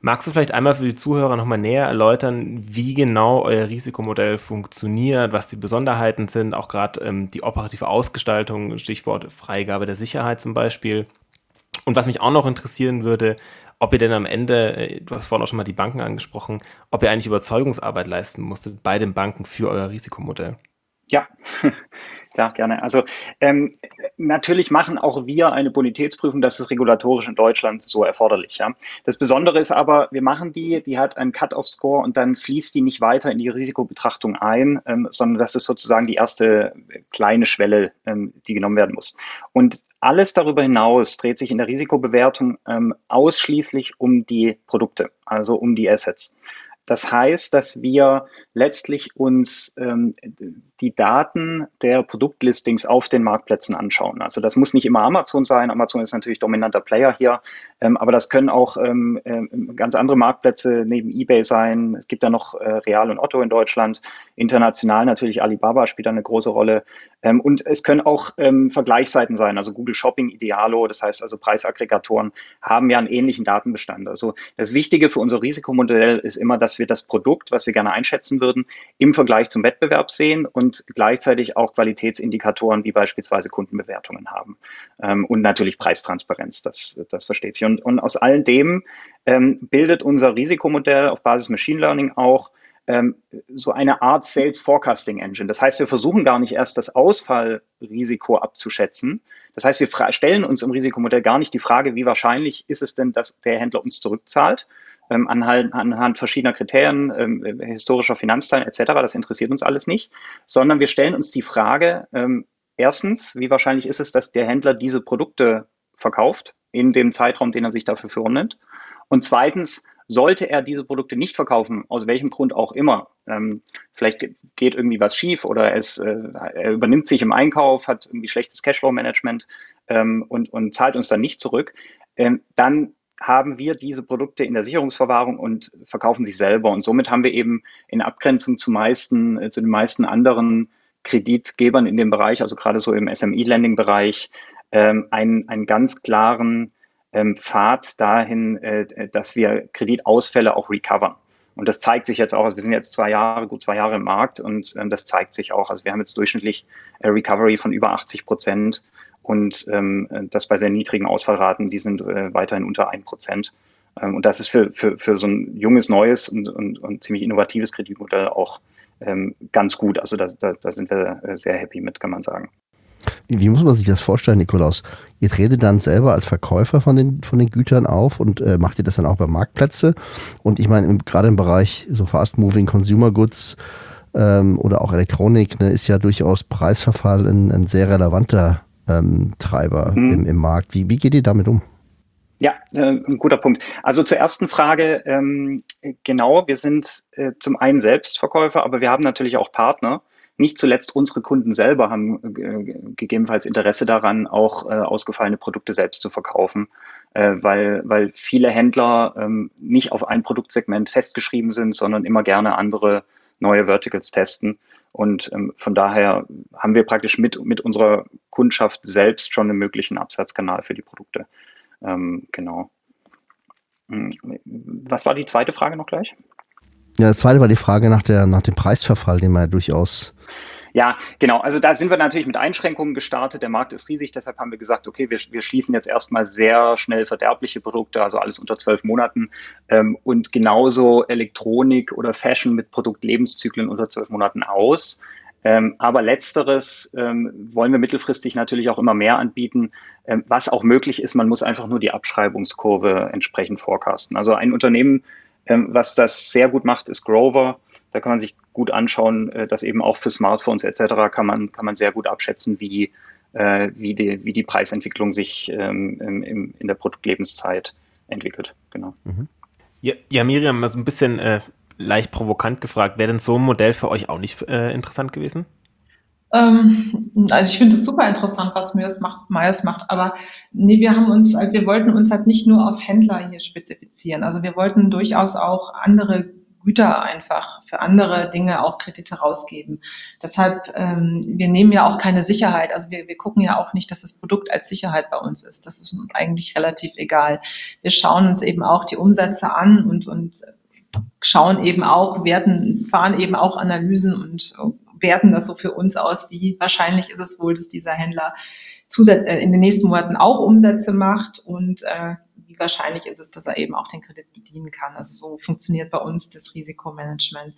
Magst du vielleicht einmal für die Zuhörer nochmal näher erläutern, wie genau euer Risikomodell funktioniert, was die Besonderheiten sind, auch gerade ähm, die operative Ausgestaltung, Stichwort Freigabe der Sicherheit zum Beispiel. Und was mich auch noch interessieren würde, ob ihr denn am Ende, äh, du hast vorhin auch schon mal die Banken angesprochen, ob ihr eigentlich Überzeugungsarbeit leisten musstet bei den Banken für euer Risikomodell. Ja, Klar, gerne. Also ähm, natürlich machen auch wir eine Bonitätsprüfung, das ist regulatorisch in Deutschland so erforderlich. Ja. Das Besondere ist aber, wir machen die, die hat einen Cut-off-Score und dann fließt die nicht weiter in die Risikobetrachtung ein, ähm, sondern das ist sozusagen die erste kleine Schwelle, ähm, die genommen werden muss. Und alles darüber hinaus dreht sich in der Risikobewertung ähm, ausschließlich um die Produkte, also um die Assets. Das heißt, dass wir letztlich uns ähm, die Daten der Produktlistings auf den Marktplätzen anschauen. Also das muss nicht immer Amazon sein. Amazon ist natürlich dominanter Player hier, ähm, aber das können auch ähm, äh, ganz andere Marktplätze neben eBay sein. Es gibt da noch äh, Real und Otto in Deutschland. International natürlich Alibaba spielt da eine große Rolle. Ähm, und es können auch ähm, Vergleichsseiten sein, also Google Shopping, Idealo, das heißt also Preisaggregatoren haben ja einen ähnlichen Datenbestand. Also das Wichtige für unser Risikomodell ist immer, dass wir das Produkt, was wir gerne einschätzen würden, im Vergleich zum Wettbewerb sehen und gleichzeitig auch Qualitätsindikatoren wie beispielsweise Kundenbewertungen haben. Ähm, und natürlich Preistransparenz, das, das versteht sich. Und, und aus all dem ähm, bildet unser Risikomodell auf Basis Machine Learning auch ähm, so eine Art Sales Forecasting Engine. Das heißt, wir versuchen gar nicht erst das Ausfallrisiko abzuschätzen. Das heißt, wir stellen uns im Risikomodell gar nicht die Frage, wie wahrscheinlich ist es denn, dass der Händler uns zurückzahlt, ähm, anhand, anhand, verschiedener Kriterien, ähm, historischer Finanzzahlen etc. Das interessiert uns alles nicht, sondern wir stellen uns die Frage, ähm, erstens, wie wahrscheinlich ist es, dass der Händler diese Produkte verkauft in dem Zeitraum, den er sich dafür vornimmt? Und zweitens, sollte er diese Produkte nicht verkaufen, aus welchem Grund auch immer, ähm, vielleicht geht irgendwie was schief oder es, äh, er übernimmt sich im Einkauf, hat irgendwie schlechtes Cashflow-Management ähm, und, und zahlt uns dann nicht zurück, ähm, dann haben wir diese Produkte in der Sicherungsverwahrung und verkaufen sie selber. Und somit haben wir eben in Abgrenzung zu, meisten, äh, zu den meisten anderen Kreditgebern in dem Bereich, also gerade so im SME-Lending-Bereich, ähm, einen, einen ganz klaren ähm, Pfad dahin, äh, dass wir Kreditausfälle auch recovern. Und das zeigt sich jetzt auch, also wir sind jetzt zwei Jahre, gut zwei Jahre im Markt und ähm, das zeigt sich auch. Also wir haben jetzt durchschnittlich äh, Recovery von über 80 Prozent und ähm, das bei sehr niedrigen Ausfallraten, die sind äh, weiterhin unter ein Prozent. Ähm, und das ist für, für, für so ein junges, neues und, und, und ziemlich innovatives Kreditmodell auch ähm, ganz gut. Also da, da, da sind wir äh, sehr happy mit, kann man sagen. Wie, wie, muss man sich das vorstellen, Nikolaus? Ihr tretet dann selber als Verkäufer von den, von den Gütern auf und äh, macht ihr das dann auch bei Marktplätze? Und ich meine, gerade im Bereich so Fast-Moving Consumer Goods ähm, oder auch Elektronik ne, ist ja durchaus Preisverfall ein, ein sehr relevanter ähm, Treiber mhm. im, im Markt. Wie, wie geht ihr damit um? Ja, äh, ein guter Punkt. Also zur ersten Frage, ähm, genau, wir sind äh, zum einen Selbstverkäufer, aber wir haben natürlich auch Partner. Nicht zuletzt unsere Kunden selber haben äh, gegebenenfalls Interesse daran, auch äh, ausgefallene Produkte selbst zu verkaufen, äh, weil, weil viele Händler ähm, nicht auf ein Produktsegment festgeschrieben sind, sondern immer gerne andere neue Verticals testen. Und ähm, von daher haben wir praktisch mit, mit unserer Kundschaft selbst schon einen möglichen Absatzkanal für die Produkte. Ähm, genau. Hm, was war die zweite Frage noch gleich? Ja, das zweite war die Frage nach, der, nach dem Preisverfall, den man ja durchaus. Ja, genau. Also da sind wir natürlich mit Einschränkungen gestartet. Der Markt ist riesig, deshalb haben wir gesagt, okay, wir, wir schließen jetzt erstmal sehr schnell verderbliche Produkte, also alles unter zwölf Monaten. Ähm, und genauso Elektronik oder Fashion mit Produktlebenszyklen unter zwölf Monaten aus. Ähm, aber letzteres ähm, wollen wir mittelfristig natürlich auch immer mehr anbieten, ähm, was auch möglich ist. Man muss einfach nur die Abschreibungskurve entsprechend forecasten. Also ein Unternehmen, ähm, was das sehr gut macht, ist Grover. Da kann man sich gut anschauen, äh, dass eben auch für Smartphones etc. kann man, kann man sehr gut abschätzen, wie, äh, wie, die, wie die Preisentwicklung sich ähm, im, in der Produktlebenszeit entwickelt. Genau. Mhm. Ja, ja, Miriam, mal so ein bisschen äh, leicht provokant gefragt, wäre denn so ein Modell für euch auch nicht äh, interessant gewesen? Ähm, also ich finde es super interessant, was Myers macht, Myers macht, aber nee, wir haben uns, wir wollten uns halt nicht nur auf Händler hier spezifizieren. Also wir wollten durchaus auch andere Güter einfach für andere Dinge auch Kredite rausgeben. Deshalb, ähm, wir nehmen ja auch keine Sicherheit. Also wir, wir gucken ja auch nicht, dass das Produkt als Sicherheit bei uns ist. Das ist uns eigentlich relativ egal. Wir schauen uns eben auch die Umsätze an und, und schauen eben auch, werten, fahren eben auch Analysen und werten das so für uns aus, wie wahrscheinlich ist es wohl, dass dieser Händler äh, in den nächsten Monaten auch Umsätze macht und äh, wie wahrscheinlich ist es, dass er eben auch den Kredit bedienen kann. Also so funktioniert bei uns das Risikomanagement.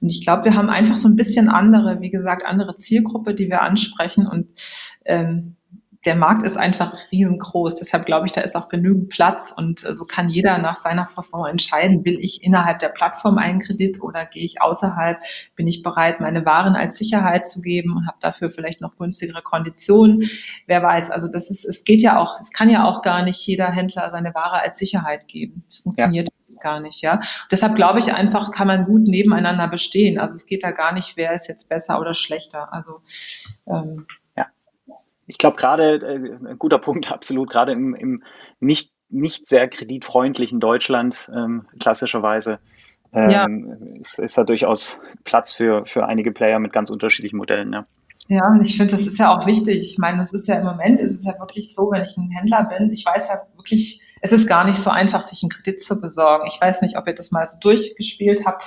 Und ich glaube, wir haben einfach so ein bisschen andere, wie gesagt, andere Zielgruppe, die wir ansprechen und ähm, der Markt ist einfach riesengroß. Deshalb glaube ich, da ist auch genügend Platz und äh, so kann jeder nach seiner Fasson entscheiden, will ich innerhalb der Plattform einen Kredit oder gehe ich außerhalb, bin ich bereit, meine Waren als Sicherheit zu geben und habe dafür vielleicht noch günstigere Konditionen. Wer weiß, also das ist, es geht ja auch, es kann ja auch gar nicht jeder Händler seine Ware als Sicherheit geben. Es funktioniert ja. gar nicht, ja. Deshalb glaube ich einfach, kann man gut nebeneinander bestehen. Also es geht da gar nicht, wer ist jetzt besser oder schlechter. Also ähm, ich glaube gerade, äh, ein guter *laughs* Punkt, absolut, gerade im, im nicht, nicht sehr kreditfreundlichen Deutschland, ähm, klassischerweise, ähm, ja. ist, ist da durchaus Platz für, für einige Player mit ganz unterschiedlichen Modellen. Ja. Ja, und ich finde, das ist ja auch wichtig. Ich meine, das ist ja im Moment, ist es ja wirklich so, wenn ich ein Händler bin, ich weiß ja wirklich, es ist gar nicht so einfach, sich einen Kredit zu besorgen. Ich weiß nicht, ob ihr das mal so durchgespielt habt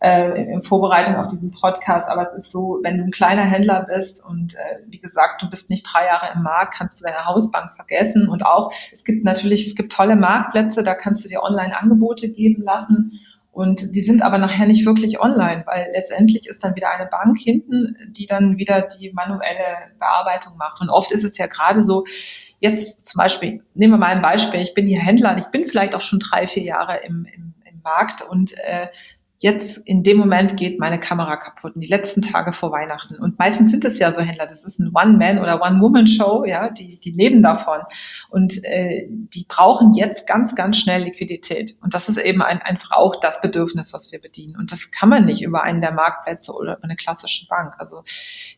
äh, in Vorbereitung auf diesen Podcast, aber es ist so, wenn du ein kleiner Händler bist und äh, wie gesagt, du bist nicht drei Jahre im Markt, kannst du deine Hausbank vergessen und auch, es gibt natürlich, es gibt tolle Marktplätze, da kannst du dir online Angebote geben lassen und die sind aber nachher nicht wirklich online, weil letztendlich ist dann wieder eine Bank hinten, die dann wieder die manuelle Bearbeitung macht. Und oft ist es ja gerade so, jetzt zum Beispiel, nehmen wir mal ein Beispiel, ich bin hier Händler und ich bin vielleicht auch schon drei, vier Jahre im, im, im Markt und äh, jetzt in dem Moment geht meine Kamera kaputt, in die letzten Tage vor Weihnachten. Und meistens sind es ja so Händler, das ist ein One-Man- oder One-Woman-Show, ja, die, die leben davon. Und äh, die brauchen jetzt ganz, ganz schnell Liquidität. Und das ist eben ein, einfach auch das Bedürfnis, was wir bedienen. Und das kann man nicht über einen der Marktplätze oder über eine klassische Bank. Also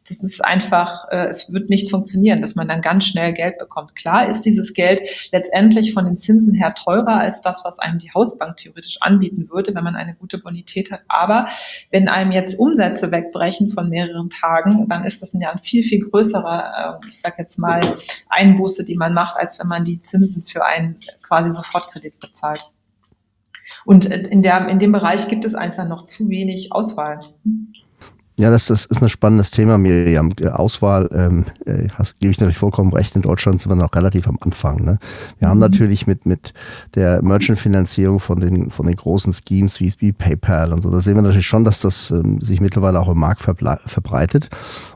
das ist einfach, äh, es wird nicht funktionieren, dass man dann ganz schnell Geld bekommt. Klar ist dieses Geld letztendlich von den Zinsen her teurer als das, was einem die Hausbank theoretisch anbieten würde, wenn man eine gute Bonität Qualität hat. Aber wenn einem jetzt Umsätze wegbrechen von mehreren Tagen, dann ist das ja ein viel, viel größerer, äh, ich sage jetzt mal, Einbuße, die man macht, als wenn man die Zinsen für einen quasi Sofortkredit bezahlt. Und in, der, in dem Bereich gibt es einfach noch zu wenig Auswahl. Ja, das, das ist ein spannendes Thema, Miriam. Auswahl, ähm, äh, hast, gebe ich natürlich vollkommen recht, in Deutschland sind wir noch relativ am Anfang. Ne? Wir mhm. haben natürlich mit, mit der Merchant-Finanzierung von den, von den großen Schemes wie, wie PayPal und so, da sehen wir natürlich schon, dass das ähm, sich mittlerweile auch im Markt verbreitet.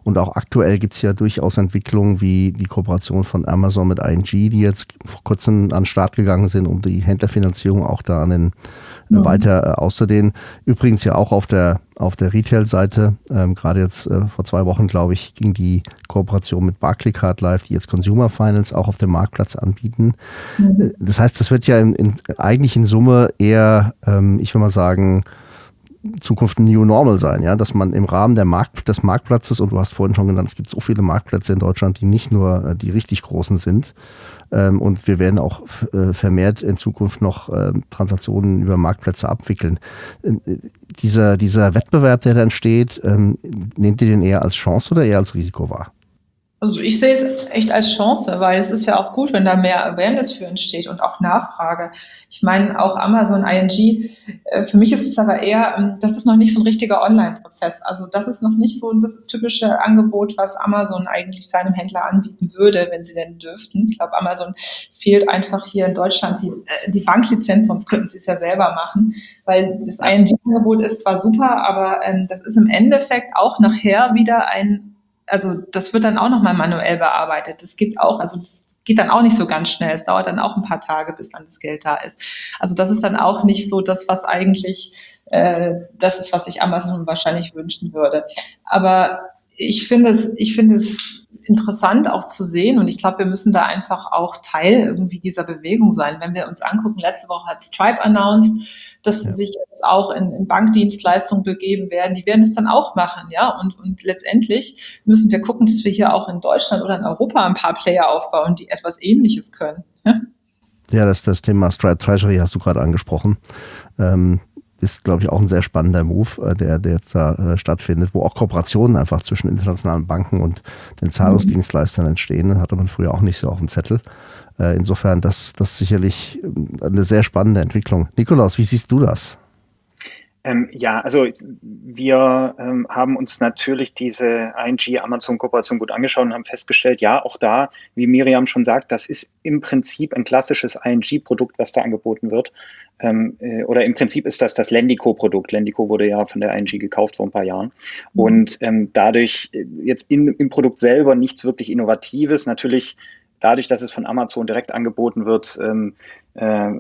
Und auch aktuell gibt es ja durchaus Entwicklungen wie die Kooperation von Amazon mit ING, die jetzt vor kurzem an den Start gegangen sind, um die Händlerfinanzierung auch da an den mhm. weiter äh, auszudehnen. Übrigens ja auch auf der, auf der Retail-Seite, ähm, gerade jetzt äh, vor zwei Wochen, glaube ich, ging die Kooperation mit Barclaycard live, die jetzt Consumer Finance auch auf dem Marktplatz anbieten. Mhm. Äh, das heißt, das wird ja in, in, eigentlich in Summe eher, ähm, ich will mal sagen, Zukunft ein New Normal sein, ja, dass man im Rahmen der Markt, des Marktplatzes, und du hast vorhin schon genannt, es gibt so viele Marktplätze in Deutschland, die nicht nur äh, die richtig großen sind, ähm, und wir werden auch äh, vermehrt in Zukunft noch ähm, Transaktionen über Marktplätze abwickeln. Äh, dieser, dieser Wettbewerb, der dann entsteht, ähm, nehmt ihr den eher als Chance oder eher als Risiko wahr? Also ich sehe es echt als Chance, weil es ist ja auch gut, wenn da mehr Awareness für entsteht und auch Nachfrage. Ich meine, auch Amazon, ING, äh, für mich ist es aber eher, ähm, das ist noch nicht so ein richtiger Online-Prozess. Also das ist noch nicht so das typische Angebot, was Amazon eigentlich seinem Händler anbieten würde, wenn sie denn dürften. Ich glaube, Amazon fehlt einfach hier in Deutschland die, äh, die Banklizenz, sonst könnten sie es ja selber machen, weil das ING-Angebot ist zwar super, aber ähm, das ist im Endeffekt auch nachher wieder ein also das wird dann auch nochmal manuell bearbeitet. Es gibt auch, also das geht dann auch nicht so ganz schnell. Es dauert dann auch ein paar Tage, bis dann das Geld da ist. Also das ist dann auch nicht so das, was eigentlich äh, das ist, was sich Amazon wahrscheinlich wünschen würde. Aber ich finde es, ich finde es interessant auch zu sehen und ich glaube, wir müssen da einfach auch Teil irgendwie dieser Bewegung sein. Wenn wir uns angucken, letzte Woche hat Stripe announced, dass sie ja. sich jetzt auch in, in Bankdienstleistungen begeben werden. Die werden es dann auch machen, ja. Und, und letztendlich müssen wir gucken, dass wir hier auch in Deutschland oder in Europa ein paar Player aufbauen, die etwas Ähnliches können. Ja, ja das, das Thema Stripe Treasury hast du gerade angesprochen. Ähm, ist, glaube ich, auch ein sehr spannender Move, äh, der, der jetzt da äh, stattfindet, wo auch Kooperationen einfach zwischen internationalen Banken und den Zahlungsdienstleistern entstehen. Das hatte man früher auch nicht so auf dem Zettel. Äh, insofern, das, das sicherlich ähm, eine sehr spannende Entwicklung. Nikolaus, wie siehst du das? Ähm, ja, also wir ähm, haben uns natürlich diese ING-Amazon-Kooperation gut angeschaut und haben festgestellt, ja, auch da, wie Miriam schon sagt, das ist im Prinzip ein klassisches ING-Produkt, was da angeboten wird. Ähm, äh, oder im Prinzip ist das das Lendico-Produkt. Lendico wurde ja von der ING gekauft vor ein paar Jahren. Mhm. Und ähm, dadurch äh, jetzt in, im Produkt selber nichts wirklich Innovatives. Natürlich dadurch, dass es von Amazon direkt angeboten wird, ähm, äh,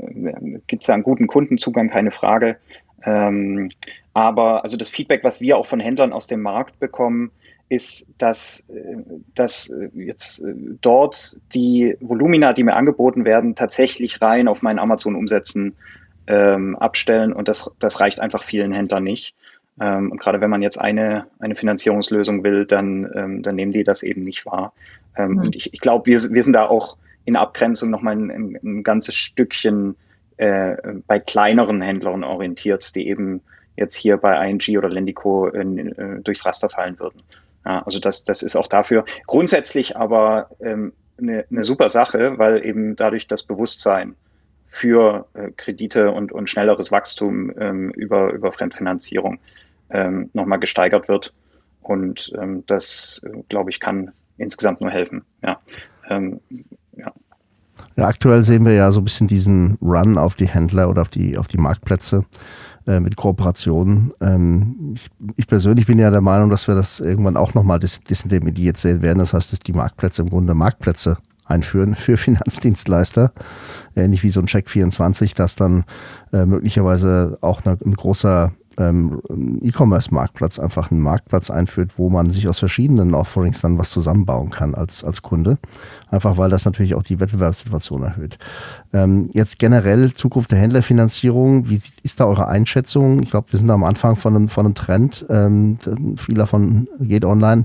gibt es da einen guten Kundenzugang, keine Frage. Ähm, aber also das Feedback, was wir auch von Händlern aus dem Markt bekommen, ist, dass, äh, dass jetzt äh, dort die Volumina, die mir angeboten werden, tatsächlich rein auf meinen Amazon-Umsätzen ähm, abstellen und das, das reicht einfach vielen Händlern nicht. Ähm, und gerade wenn man jetzt eine, eine Finanzierungslösung will, dann, ähm, dann nehmen die das eben nicht wahr. Ähm, mhm. Und ich, ich glaube, wir, wir sind da auch in Abgrenzung nochmal ein, ein, ein ganzes Stückchen äh, bei kleineren Händlern orientiert, die eben jetzt hier bei ING oder Lendico äh, durchs Raster fallen würden. Ja, also das, das ist auch dafür grundsätzlich aber ähm, eine, eine super Sache, weil eben dadurch das Bewusstsein für äh, Kredite und, und schnelleres Wachstum ähm, über, über Fremdfinanzierung ähm, nochmal gesteigert wird. Und ähm, das, äh, glaube ich, kann insgesamt nur helfen. Ja. Ja. Ja, aktuell sehen wir ja so ein bisschen diesen Run auf die Händler oder auf die, auf die Marktplätze äh, mit Kooperationen. Ähm, ich, ich, persönlich bin ja der Meinung, dass wir das irgendwann auch nochmal dis disintermediert sehen werden. Das heißt, dass die Marktplätze im Grunde Marktplätze einführen für Finanzdienstleister. Ähnlich wie so ein Check24, das dann äh, möglicherweise auch eine, ein großer ähm, E-Commerce-Marktplatz einfach einen Marktplatz einführt, wo man sich aus verschiedenen Offerings dann was zusammenbauen kann als, als Kunde. Einfach weil das natürlich auch die Wettbewerbssituation erhöht. Ähm, jetzt generell Zukunft der Händlerfinanzierung, wie ist da eure Einschätzung? Ich glaube, wir sind am Anfang von einem, von einem Trend. Ähm, viel davon geht online.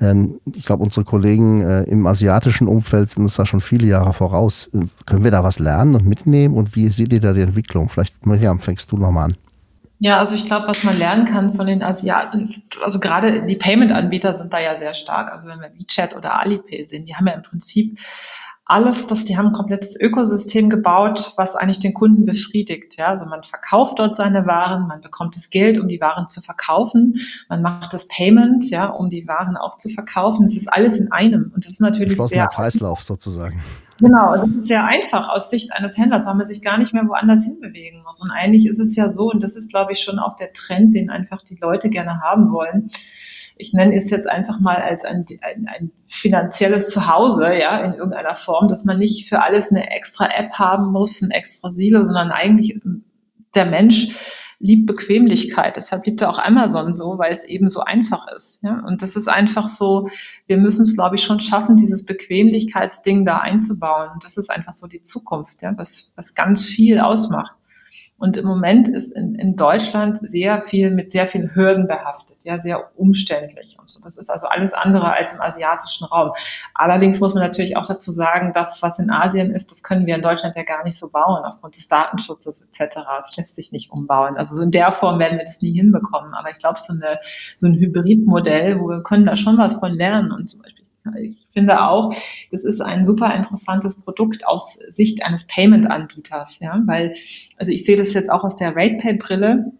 Ähm, ich glaube, unsere Kollegen äh, im asiatischen Umfeld sind uns da schon viele Jahre voraus. Äh, können wir da was lernen und mitnehmen? Und wie seht ihr da die Entwicklung? Vielleicht, Miriam, fängst du nochmal an. Ja, also ich glaube, was man lernen kann von den Asiaten, also gerade die Payment-Anbieter sind da ja sehr stark. Also wenn wir WeChat oder Alipay sehen, die haben ja im Prinzip alles, das, die haben ein komplettes Ökosystem gebaut, was eigentlich den Kunden befriedigt. Ja, also man verkauft dort seine Waren, man bekommt das Geld, um die Waren zu verkaufen, man macht das Payment, ja, um die Waren auch zu verkaufen. Das ist alles in einem und das ist natürlich sehr Kreislauf sozusagen. Genau, das ist sehr einfach aus Sicht eines Händlers, weil man sich gar nicht mehr woanders hinbewegen muss. Und eigentlich ist es ja so, und das ist, glaube ich, schon auch der Trend, den einfach die Leute gerne haben wollen ich nenne es jetzt einfach mal als ein, ein, ein finanzielles Zuhause, ja, in irgendeiner Form, dass man nicht für alles eine extra App haben muss, ein extra Silo, sondern eigentlich der Mensch liebt Bequemlichkeit. Deshalb liebt er auch Amazon so, weil es eben so einfach ist. Ja? Und das ist einfach so, wir müssen es, glaube ich, schon schaffen, dieses Bequemlichkeitsding da einzubauen. Und das ist einfach so die Zukunft, ja? was, was ganz viel ausmacht. Und im Moment ist in, in Deutschland sehr viel mit sehr vielen Hürden behaftet, ja, sehr umständlich und so. Das ist also alles andere als im asiatischen Raum. Allerdings muss man natürlich auch dazu sagen, das, was in Asien ist, das können wir in Deutschland ja gar nicht so bauen, aufgrund des Datenschutzes etc. Es lässt sich nicht umbauen. Also so in der Form werden wir das nie hinbekommen. Aber ich glaube, so, eine, so ein Hybridmodell, wo wir können da schon was von lernen und zum Beispiel ich finde auch, das ist ein super interessantes Produkt aus Sicht eines Payment-Anbieters, ja, weil, also ich sehe das jetzt auch aus der RatePay-Brille.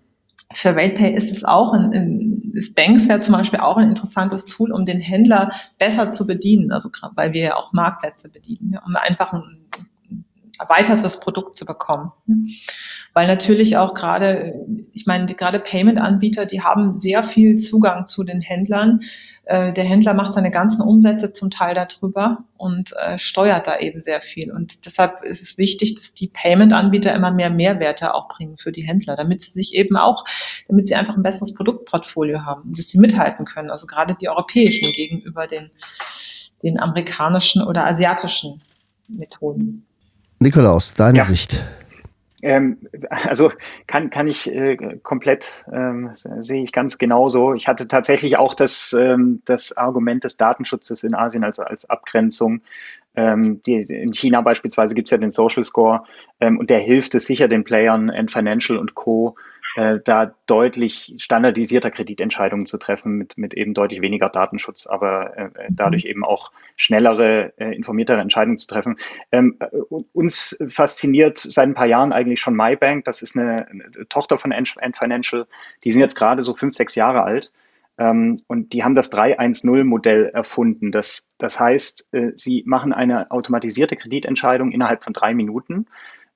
Für RatePay ist es auch ein, ein ist Banks wäre zum Beispiel auch ein interessantes Tool, um den Händler besser zu bedienen, also weil wir ja auch Marktplätze bedienen, ja, um einfach ein erweitertes Produkt zu bekommen. Weil natürlich auch gerade, ich meine, gerade Payment-Anbieter, die haben sehr viel Zugang zu den Händlern. Äh, der Händler macht seine ganzen Umsätze zum Teil darüber und äh, steuert da eben sehr viel. Und deshalb ist es wichtig, dass die Payment-Anbieter immer mehr Mehrwerte auch bringen für die Händler, damit sie sich eben auch, damit sie einfach ein besseres Produktportfolio haben dass sie mithalten können. Also gerade die europäischen gegenüber den, den amerikanischen oder asiatischen Methoden. Nikolaus, deine ja. Sicht. Ähm, also kann, kann ich äh, komplett, ähm, sehe ich ganz genauso. Ich hatte tatsächlich auch das, ähm, das Argument des Datenschutzes in Asien als, als Abgrenzung. Ähm, die, in China beispielsweise gibt es ja den Social Score ähm, und der hilft es sicher den Playern, N Financial und Co äh, da deutlich standardisierter Kreditentscheidungen zu treffen mit, mit eben deutlich weniger Datenschutz, aber äh, äh dadurch eben auch schnellere, äh, informiertere Entscheidungen zu treffen. Ähm, äh, uns fasziniert seit ein paar Jahren eigentlich schon MyBank. Das ist eine, eine Tochter von Ant Financial. Die sind jetzt gerade so fünf, sechs Jahre alt. Ähm, und die haben das 310-Modell erfunden. Das, das heißt, sie machen eine automatisierte Kreditentscheidung innerhalb von drei Minuten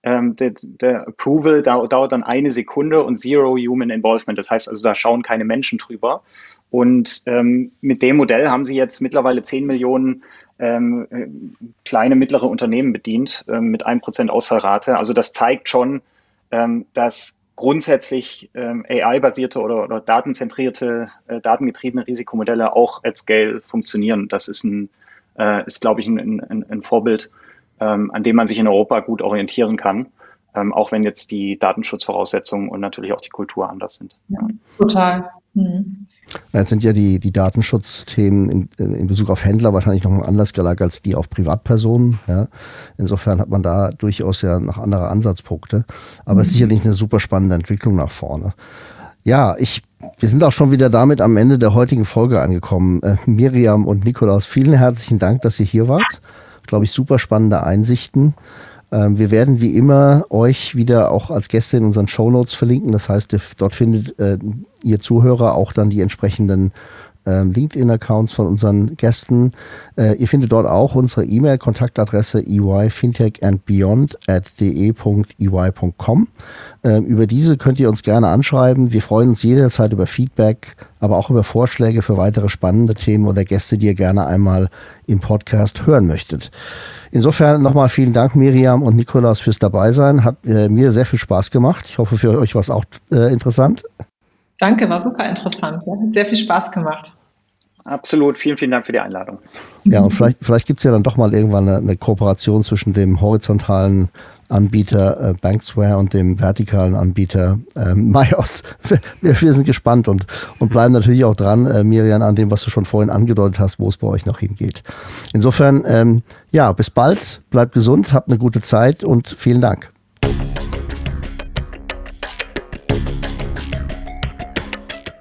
ähm, der, der, Approval dauert, dauert dann eine Sekunde und Zero Human Involvement. Das heißt also, da schauen keine Menschen drüber. Und ähm, mit dem Modell haben sie jetzt mittlerweile 10 Millionen ähm, äh, kleine, mittlere Unternehmen bedient ähm, mit 1% Ausfallrate. Also das zeigt schon, ähm, dass grundsätzlich ähm, AI-basierte oder, oder datenzentrierte, äh, datengetriebene Risikomodelle auch at Scale funktionieren. Das ist, ein, äh, ist glaube ich, ein, ein, ein Vorbild ähm, an dem man sich in Europa gut orientieren kann, ähm, auch wenn jetzt die Datenschutzvoraussetzungen und natürlich auch die Kultur anders sind. Ja, total. Hm. Jetzt sind ja die, die Datenschutzthemen in, in Bezug auf Händler wahrscheinlich noch anders gelagert als die auf Privatpersonen. Ja. Insofern hat man da durchaus ja noch andere Ansatzpunkte. Aber es ist mhm. sicherlich eine super spannende Entwicklung nach vorne. Ja, ich, wir sind auch schon wieder damit am Ende der heutigen Folge angekommen. Äh, Miriam und Nikolaus, vielen herzlichen Dank, dass ihr hier wart glaube ich, super spannende Einsichten. Ähm, wir werden wie immer euch wieder auch als Gäste in unseren Show Notes verlinken. Das heißt, dort findet äh, ihr Zuhörer auch dann die entsprechenden äh, LinkedIn-Accounts von unseren Gästen. Äh, ihr findet dort auch unsere E-Mail-Kontaktadresse eyfintechandbeyond at de.ey.com. Äh, über diese könnt ihr uns gerne anschreiben. Wir freuen uns jederzeit über Feedback, aber auch über Vorschläge für weitere spannende Themen oder Gäste, die ihr gerne einmal im Podcast hören möchtet. Insofern nochmal vielen Dank, Miriam und Nikolaus, fürs Dabeisein. Hat äh, mir sehr viel Spaß gemacht. Ich hoffe, für euch war es auch äh, interessant. Danke, war super interessant. Ja, hat sehr viel Spaß gemacht. Absolut, vielen, vielen Dank für die Einladung. Ja, und vielleicht, vielleicht gibt es ja dann doch mal irgendwann eine, eine Kooperation zwischen dem horizontalen Anbieter äh, Banksware und dem vertikalen Anbieter äh, *laughs* Myos. Wir, wir, sind gespannt und, und bleiben natürlich auch dran, äh, Miriam, an dem, was du schon vorhin angedeutet hast, wo es bei euch noch hingeht. Insofern, ähm, ja, bis bald, bleibt gesund, habt eine gute Zeit und vielen Dank.